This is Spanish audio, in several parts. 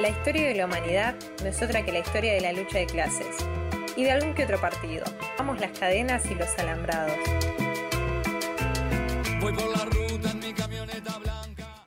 La historia de la humanidad no es otra que la historia de la lucha de clases y de algún que otro partido. Vamos las cadenas y los alambrados. Voy por la ruta en mi camioneta blanca.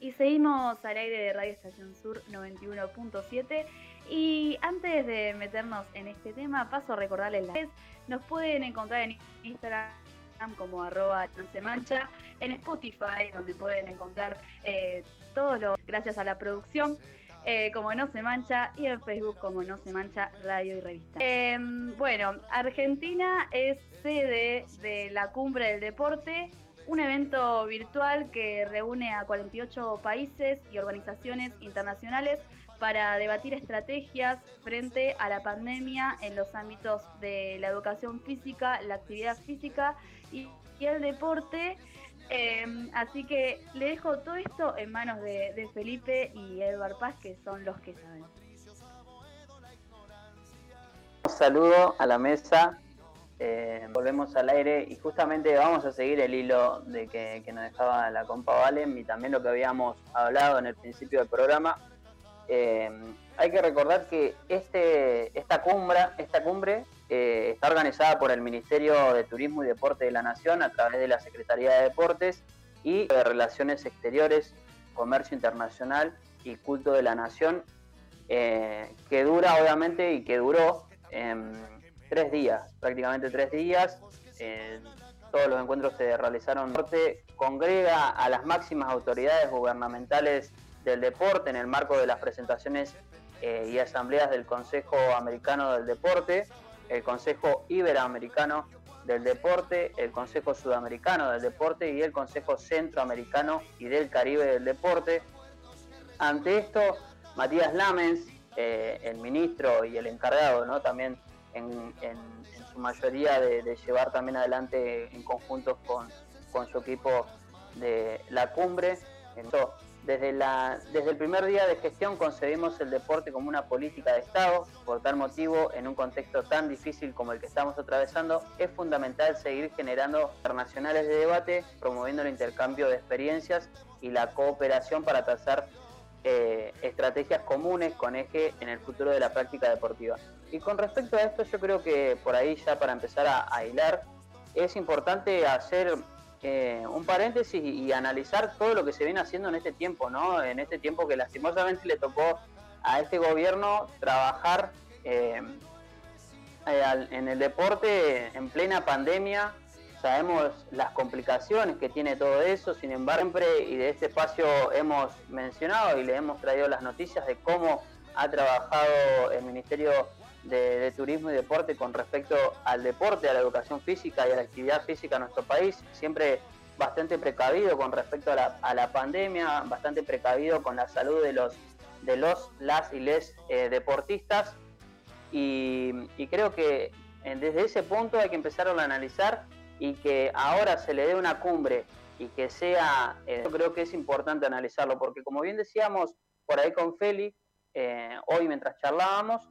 Y seguimos al aire de Radio Estación Sur 91.7 y antes de meternos en este tema, paso a recordarles las redes. Nos pueden encontrar en Instagram como arroba mancha, en Spotify, donde pueden encontrar eh, todo lo gracias a la producción. Eh, como No Se Mancha y en Facebook como No Se Mancha Radio y Revista. Em, bueno, Argentina es sede de la Cumbre del Deporte, un evento virtual que reúne a 48 países y organizaciones internacionales para debatir estrategias frente a la pandemia en los ámbitos de la educación física, la actividad física y, el deporte. Em, así que le dejo todo esto en manos de, Felipe y Edward Paz, que son los que saben. Un saludo a la mesa, eh, volvemos al aire y justamente vamos a seguir el hilo de que, que nos dejaba la compa Valen y también lo que habíamos hablado en el principio del programa eh, hay que recordar que este, esta cumbre, esta cumbre eh, está organizada por el Ministerio de Turismo y Deporte de la Nación a través de la Secretaría de Deportes y de Relaciones Exteriores, Comercio Internacional y Culto de la Nación, eh, que dura obviamente y que duró em, tres días, prácticamente tres días. todos los encuentros se realizaron. Congrega a las máximas autoridades gubernamentales del deporte en el marco de las presentaciones eh, y asambleas del Consejo Americano del Deporte, el Consejo Iberoamericano del Deporte, el Consejo Sudamericano del Deporte y el Consejo Centroamericano y del Caribe del Deporte. Ante esto, Matías Lamens, eh, el ministro y el encargado, ¿no? también en, su mayoría de, llevar también adelante en conjunto con, con su equipo de la cumbre, desde, la, desde el primer día de gestión concebimos el deporte como una política de Estado. Por tal motivo, en un contexto tan difícil como el que estamos atravesando, es fundamental seguir generando internacionales de debate, promoviendo el intercambio de experiencias y la cooperación para trazar eh, estrategias comunes con eje en el futuro de la práctica deportiva. Y con respecto a esto, yo creo que por ahí ya para empezar a, a hilar, es importante hacer eh, un paréntesis y, analizar todo lo que se viene haciendo en este tiempo, ¿no? En este tiempo que lastimosamente le tocó a este gobierno trabajar eh, eh, en el deporte en plena pandemia. Sabemos las complicaciones que tiene todo eso, sin embargo, siempre y de este espacio hemos mencionado y le hemos traído las noticias de cómo ha trabajado el Ministerio de, turismo y deporte con respecto al deporte, a la educación física y a la actividad física en nuestro país, siempre bastante precavido con respecto a la, pandemia, bastante precavido con la salud de los, de los las y les eh, deportistas. Y, creo que eh, desde ese punto hay que empezar a analizar y que ahora se le dé una cumbre y que sea, eh, yo creo que es importante analizarlo, porque como bien decíamos por ahí con Feli, hoy mientras charlábamos,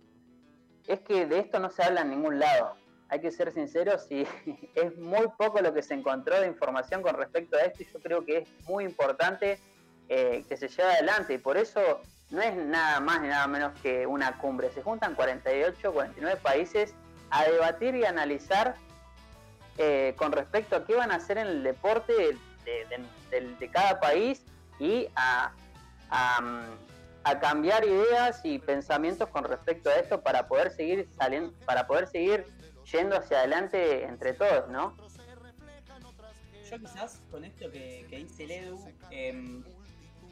es que de esto no se habla en ningún lado. Hay que ser sinceros y es muy poco lo que se encontró de información con respecto a esto y yo creo que es muy importante eh, que se lleve adelante y por eso no es nada más ni nada menos que una cumbre. Se juntan 48, 49 países a debatir y analizar eh, con respecto a qué van a hacer en el deporte de, cada país y a, a cambiar ideas y pensamientos con respecto a esto para poder seguir saliendo, para poder seguir yendo hacia adelante entre todos, ¿no? Yo quizás con esto que, dice el em,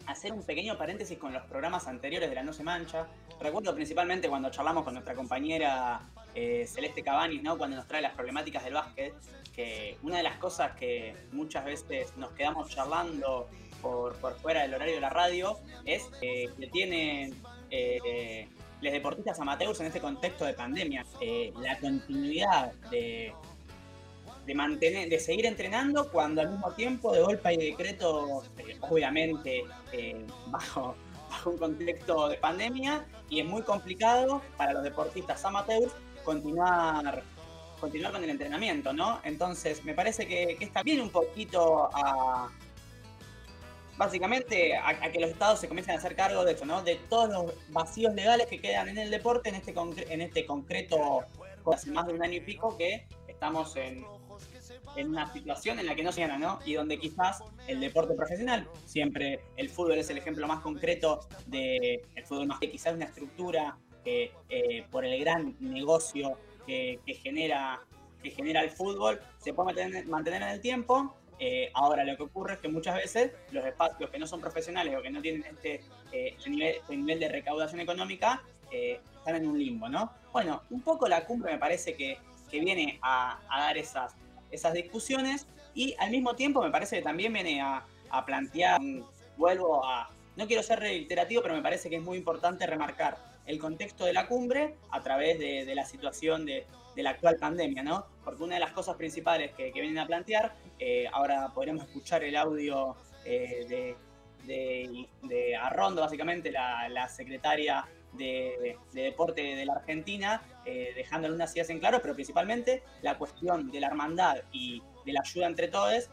hacer un pequeño paréntesis con los programas anteriores de la No Se Mancha. Recuerdo principalmente cuando charlamos con nuestra compañera eh, Celeste Cabanis, ¿no? cuando nos trae las problemáticas del básquet, que una de las cosas que muchas veces nos quedamos charlando por, fuera del horario de la radio es que tienen eh, los deportistas amateurs en este contexto de pandemia. Eh, la continuidad de, mantener, de seguir entrenando cuando al mismo tiempo de golpe hay decreto, eh, obviamente bajo, un contexto de pandemia y es muy complicado para los deportistas amateurs continuar continuar con el entrenamiento, ¿no? Entonces, me parece que, está bien un poquito a, básicamente a, que los estados se comiencen a hacer cargo de eso, ¿no? De todos los vacíos legales que quedan en el deporte en este, en este concreto, hace más de un año y pico que estamos en, una situación en la que no se gana, ¿no? Y donde quizás el deporte profesional, siempre el fútbol es el ejemplo más concreto de el fútbol más que quizás una estructura que eh, por el gran negocio que, genera que genera el fútbol se puede mantener, en el tiempo. Eh, ahora lo que ocurre es que muchas veces los espacios que no son profesionales o que no tienen este, eh, nivel, este nivel, de recaudación económica están en un limbo, ¿no? Bueno, un poco la cumbre me parece que, que viene a, a dar esas, esas discusiones y al mismo tiempo me parece que también viene a, plantear, vuelvo a, no quiero ser reiterativo, pero me parece que es muy importante remarcar el contexto de la cumbre a través de, la situación de, la actual pandemia, ¿no? Porque una de las cosas principales que, vienen a plantear, eh, ahora podremos escuchar el audio eh, de, Arrondo, básicamente, la secretaria de, deporte de la Argentina, eh, dejando algunas ideas en claro, pero principalmente la cuestión de la hermandad y de la ayuda entre todos,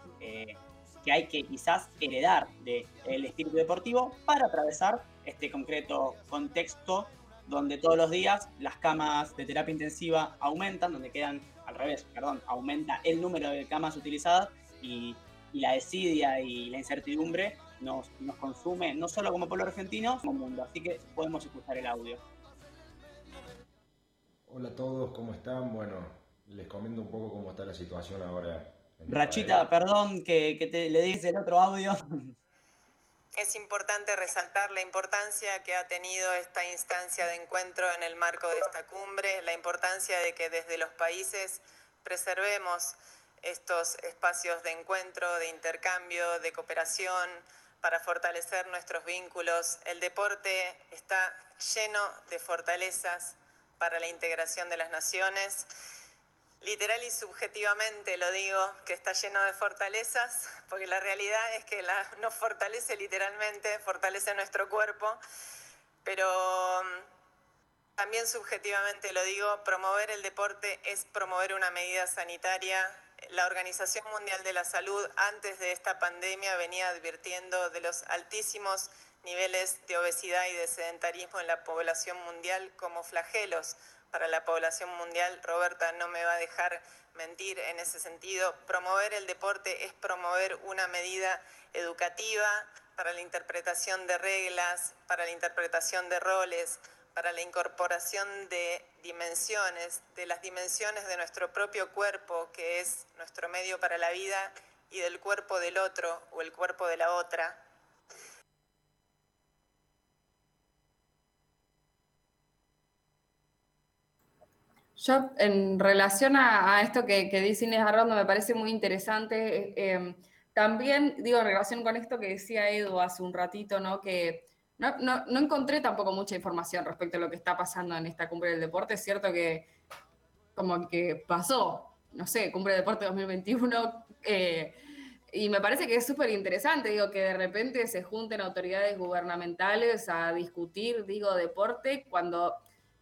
que hay que quizás heredar del espíritu deportivo para atravesar este concreto contexto donde todos los días las camas de terapia intensiva aumentan, donde quedan, al revés, perdón, aumenta el número de camas utilizadas y, la desidia y la incertidumbre nos, consume, no solo como pueblo argentino, como mundo. Así que podemos escuchar el audio. Hola a todos, ¿cómo están? Bueno, les comento un poco cómo está la situación ahora. Rachita, perdón que, te, le dice el otro audio. Es importante resaltar la importancia que ha tenido esta instancia de encuentro en el marco de esta cumbre, la importancia de que desde los países preservemos estos espacios de encuentro, de intercambio, de cooperación, para fortalecer nuestros vínculos. El deporte está lleno de fortalezas para la integración de las naciones. Literal y subjetivamente lo digo, que está lleno de fortalezas, porque la realidad es que nos fortalece literalmente, fortalece nuestro cuerpo, pero mm, también subjetivamente lo digo, promover el deporte es promover una medida sanitaria la Organización Mundial de la Salud antes de esta pandemia venía advirtiendo de los altísimos niveles de obesidad y de sedentarismo en la población mundial como flagelos para la población mundial. Roberta no me va a dejar mentir en ese sentido. Promover el deporte es promover una medida educativa para la interpretación de reglas, para la interpretación de roles, para la incorporación de dimensiones, de las dimensiones de nuestro propio cuerpo, que es nuestro medio para la vida, y del cuerpo del otro o el cuerpo de la otra. Yo, en relación a, esto que, dice Inés Arrondo, me parece muy interesante. Eh, también, digo, en relación con esto que decía Edu hace un ratito, ¿no? Que no, no, no, encontré tampoco mucha información respecto a lo que está pasando en esta cumbre del deporte. Es cierto que como que pasó, no sé, cumbre del deporte 2021, eh, y me parece que es súper interesante, digo, que de repente se junten autoridades gubernamentales a discutir, digo, deporte, cuando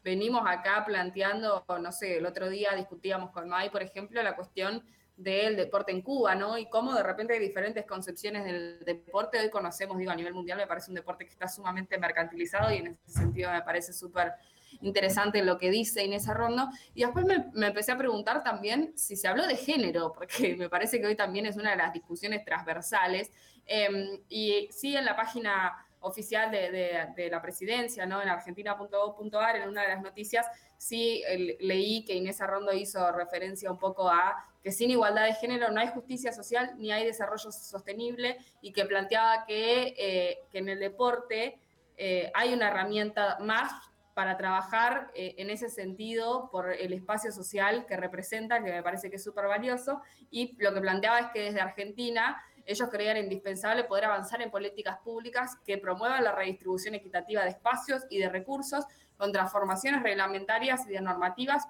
venimos acá planteando, no sé, el otro día discutíamos con May, por ejemplo, la cuestión del deporte en Cuba, ¿no? Y cómo de repente hay diferentes concepciones del deporte. Hoy conocemos, digo, a nivel mundial me parece un deporte que está sumamente mercantilizado y en ese sentido me parece súper interesante lo que dice Inés Arrondo. Y después me, empecé a preguntar también si se habló de género, porque me parece que hoy también es una de las discusiones transversales. Em, y sí, en la página oficial de, la presidencia, ¿no? En argentina.gov.ar, en una de las noticias, sí leí que Inés Arrondo hizo referencia un poco a que sin igualdad de género no hay justicia social ni hay desarrollo sostenible y que planteaba que, eh, en el deporte eh, hay una herramienta más para trabajar eh, en ese sentido por el espacio social que representa, que me parece que es súper valioso, y lo que planteaba es que desde Argentina ellos creían indispensable poder avanzar en políticas públicas que promuevan la redistribución equitativa de espacios y de recursos con transformaciones reglamentarias y de normativas,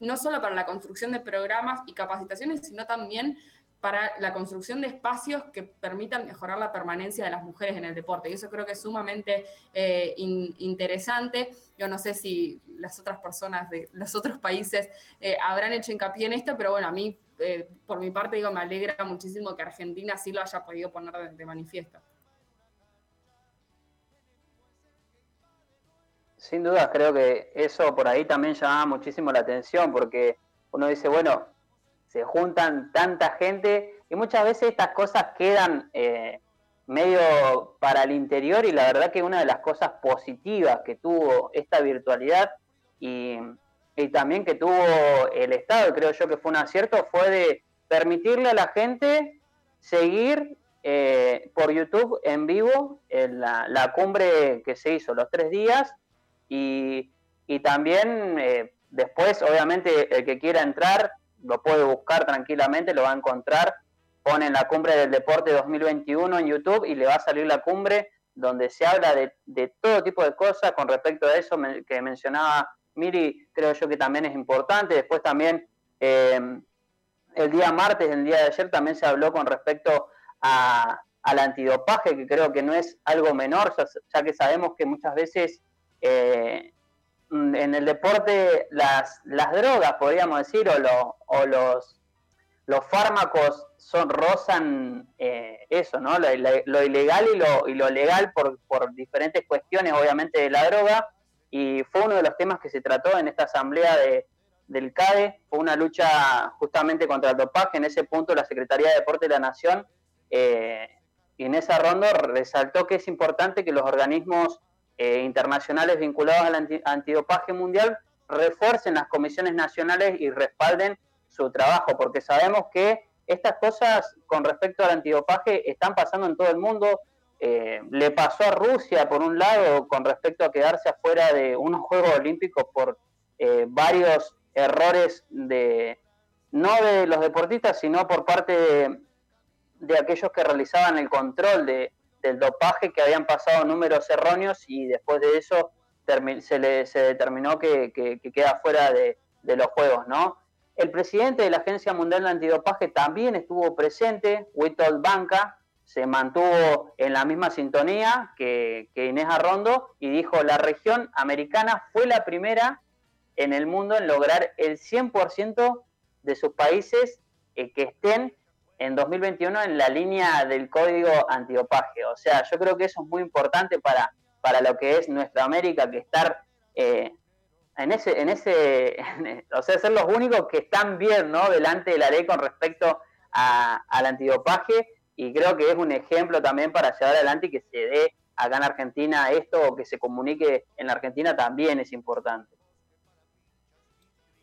no solo para la construcción de programas y capacitaciones, sino también para la construcción de espacios que permitan mejorar la permanencia de las mujeres en el deporte. Y eso creo que es sumamente eh, interesante. Yo no sé si las otras personas de los otros países eh, habrán hecho hincapié en esto, pero bueno, a mí, eh, por mi parte, digo, me alegra muchísimo que Argentina sí lo haya podido poner de manifiesto. Sin duda, creo que eso por ahí también llama muchísimo la atención, porque uno dice, bueno, se juntan tanta gente y muchas veces estas cosas quedan eh, medio para el interior y la verdad que una de las cosas positivas que tuvo esta virtualidad y, también que tuvo el Estado, creo yo que fue un acierto, fue de permitirle a la gente seguir eh, por YouTube en vivo la, cumbre que se hizo los tres días y, también eh, después, obviamente, el que quiera entrar lo puede buscar tranquilamente, lo va a encontrar. Pone en la cumbre del deporte 2021 en YouTube y le va a salir la cumbre donde se habla de, todo tipo de cosas con respecto a eso que mencionaba Miri, creo yo que también es importante. Después también em, el día martes, el día de ayer, también se habló con respecto a, al antidopaje, que creo que no es algo menor, ya, que sabemos que muchas veces eh, en el deporte las, las drogas, podríamos decir, o, o los, los fármacos son, rozan eh, eso, ¿no? Lo, ilegal y lo, y lo legal por, por, diferentes cuestiones, obviamente, de la droga. Y fue uno de los temas que se trató en esta asamblea de, del CADE. Fue una lucha justamente contra el dopaje. En ese punto, la Secretaría de Deporte de la Nación, eh, Inés Arrondo, resaltó que es importante que los organismos eh, internacionales vinculados al antidopaje mundial refuercen las comisiones nacionales y respalden su trabajo, porque sabemos que estas cosas con respecto al antidopaje están pasando en todo el mundo. Eh, le pasó a Rusia, por un lado, con respecto a quedarse afuera de unos Juegos Olímpicos por eh, varios errores de no de los deportistas, sino por parte de aquellos que realizaban el control de, del dopaje que habían pasado números erróneos y después de eso se, le, se determinó que, queda fuera de, los juegos, ¿no? El presidente de la Agencia Mundial de Antidopaje también estuvo presente, Witold Banca, se mantuvo en la misma sintonía que, Inés Arrondo y dijo, la región americana fue la primera en el mundo en lograr el 100% de sus países eh, que estén en 2021 en la línea del código antidopaje. O sea, yo creo que eso es muy importante para, para lo que es nuestra América, que estar eh, en ese, en ese, o sea, ser los únicos que están bien, ¿no? Delante de la ley con respecto al antidopaje y creo que es un ejemplo también para llevar adelante y que se dé acá en Argentina esto o que se comunique en la Argentina también es importante.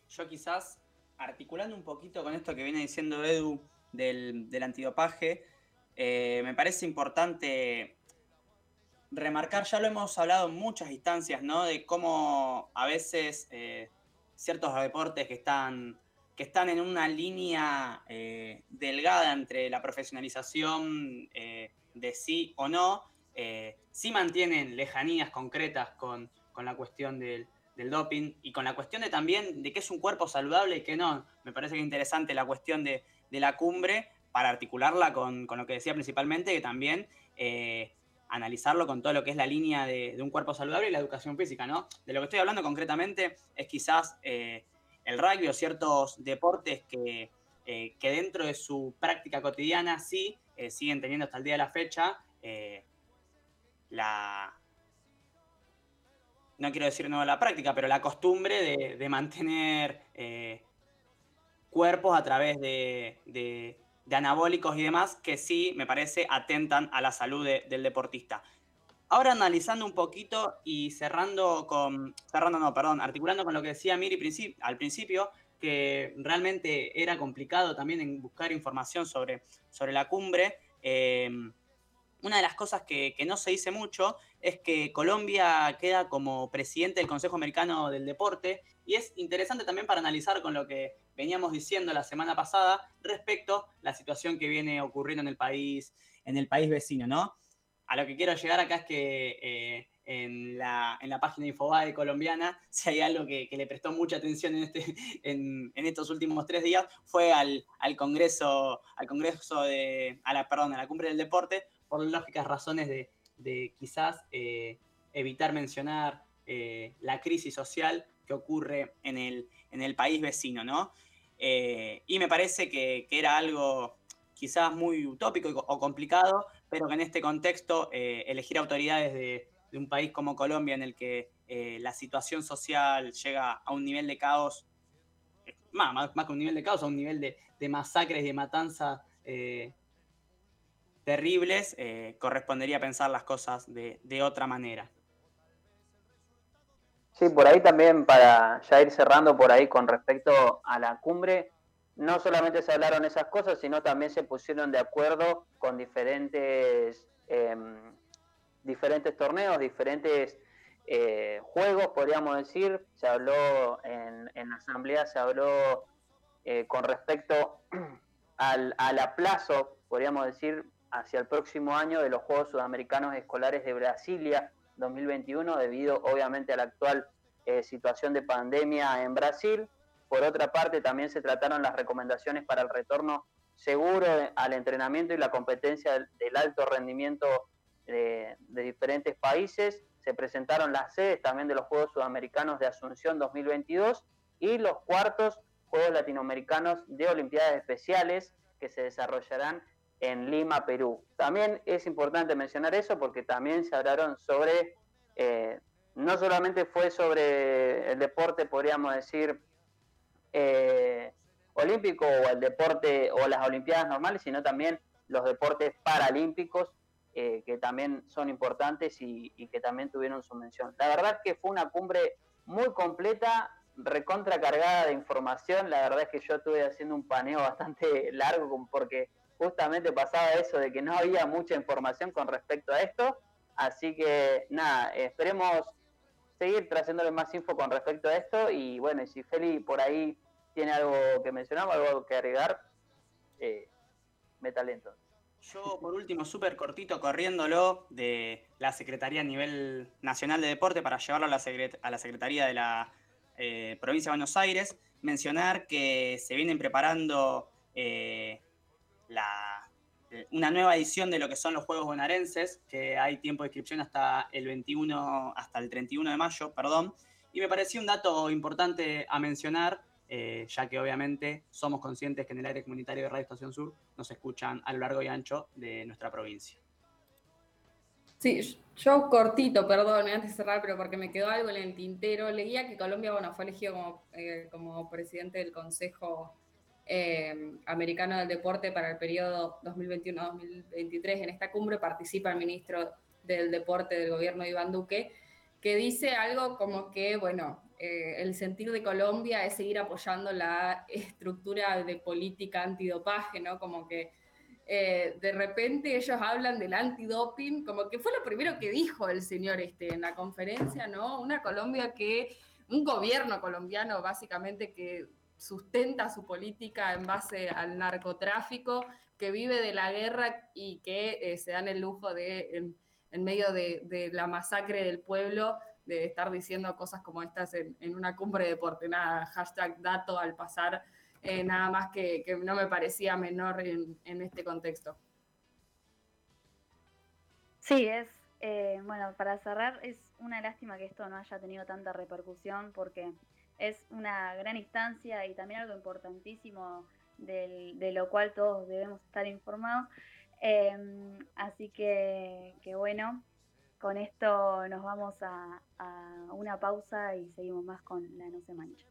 Yo quizás articulando un poquito con esto que viene diciendo Edu, del, antidopaje, eh, me parece importante remarcar, ya lo hemos hablado en muchas instancias, ¿no? De cómo a veces eh, ciertos deportes que están, que están en una línea eh, delgada entre la profesionalización de sí o no, sí mantienen lejanías concretas con, la cuestión del, del, doping y con la cuestión de también de qué es un cuerpo saludable y qué no. Me parece que es interesante la cuestión de de la cumbre para articularla con, lo que decía principalmente, que también eh, analizarlo con todo lo que es la línea de, un cuerpo saludable y la educación física, ¿no? De lo que estoy hablando concretamente es quizás eh, el rugby o ciertos deportes que, eh, que, dentro de su práctica cotidiana sí siguen teniendo hasta el día de la fecha la, no quiero decir no la práctica, pero la costumbre de, de mantener cuerpos a través de, anabólicos y demás que sí, me parece, atentan a la salud del deportista. Ahora analizando un poquito y cerrando con, cerrando no, perdón, articulando con lo que decía Miri al principio, que realmente era complicado también en buscar información sobre, sobre la cumbre. Eh, una de las cosas que, no se dice mucho es que Colombia queda como presidente del Consejo Americano del Deporte y es interesante también para analizar con lo que veníamos diciendo la semana pasada respecto a la situación que viene ocurriendo en el país, en el país vecino, ¿no? A lo que quiero llegar acá es que eh, en la, en la página Infobae colombiana, si hay algo que, le prestó mucha atención en, este, en, estos últimos tres días, fue al, Congreso, al Congreso de, a la, perdón, a la cumbre del deporte, por lógicas razones de, quizás eh, evitar mencionar eh, la crisis social que ocurre en el, en el país vecino, ¿no? Eh, y me parece que, era algo quizás muy utópico o complicado, pero que en este contexto elegir autoridades de, de un país como Colombia en el que eh, la situación social llega a un nivel de caos, eh, más, más, que un nivel de caos, a un nivel de, masacres y de matanza eh, terribles, correspondería pensar las cosas de, de, otra manera. Sí, por ahí también para ya ir cerrando por ahí con respecto a la cumbre, no solamente se hablaron esas cosas, sino también se pusieron de acuerdo con diferentes em, diferentes torneos, diferentes eh, juegos, podríamos decir. Se habló en, en la asamblea, se habló eh, con respecto al, al, aplazo, podríamos decir, hacia el próximo año de los Juegos Sudamericanos Escolares de Brasilia 2021, debido obviamente a la actual eh, situación de pandemia en Brasil. Por otra parte, también se trataron las recomendaciones para el retorno seguro al entrenamiento y la competencia del alto rendimiento de, diferentes países. Se presentaron las sedes también de los Juegos Sudamericanos de Asunción 2022 y los cuartos Juegos Latinoamericanos de Olimpiadas Especiales que se desarrollarán en Lima, Perú. También es importante mencionar eso porque también se hablaron sobre, eh, no solamente fue sobre el deporte, podríamos decir, eh, olímpico o el deporte o las Olimpiadas normales, sino también los deportes paralímpicos eh, que también son importantes y, que también tuvieron su mención. La verdad es que fue una cumbre muy completa, recontra cargada de información. La verdad es que yo estuve haciendo un paneo bastante largo porque justamente pasaba eso de que no había mucha información con respecto a esto. Así que nada, esperemos seguir trayéndole más info con respecto a esto. Y bueno, si Feli por ahí tiene algo que mencionar o algo que agregar, eh, me talento. Yo, por último, súper cortito, corriéndolo de la Secretaría a nivel nacional de deporte para llevarlo a la, a la Secretaría de la eh, Provincia de Buenos Aires, mencionar que se vienen preparando eh, una nueva edición de lo que son los Juegos Bonaerenses, que hay tiempo de inscripción hasta el 21, hasta el 31 de mayo, perdón, y me pareció un dato importante a mencionar eh, ya que obviamente somos conscientes que en el aire comunitario de Radio Estación Sur nos escuchan a lo largo y ancho de nuestra provincia. Sí, yo cortito, perdón, antes de cerrar, pero porque me quedó algo en el tintero, leía que Colombia, bueno, fue elegido como, eh, como presidente del Consejo eh, Americano del Deporte para el periodo 2021-2023. En esta cumbre participa el ministro del Deporte del gobierno Iván Duque, que dice algo como que, bueno, eh, el sentir de Colombia es seguir apoyando la estructura de política antidopaje, ¿no? Como que eh, de repente ellos hablan del antidoping, como que fue lo primero que dijo el señor este, en la conferencia, ¿no? Una Colombia que, un gobierno colombiano básicamente que sustenta su política en base al narcotráfico, que vive de la guerra y que eh, se dan el lujo de, en, medio de, de la masacre del pueblo, de estar diciendo cosas como estas en, una cumbre de deporte. Nada, hashtag dato al pasar, eh, nada más que, no me parecía menor en, este contexto. Sí, es, eh, bueno, para cerrar, es una lástima que esto no haya tenido tanta repercusión porque es una gran instancia y también algo importantísimo de lo cual todos debemos estar informados. Em, así que, que bueno, con esto nos vamos a, una pausa y seguimos más con La No se mancha.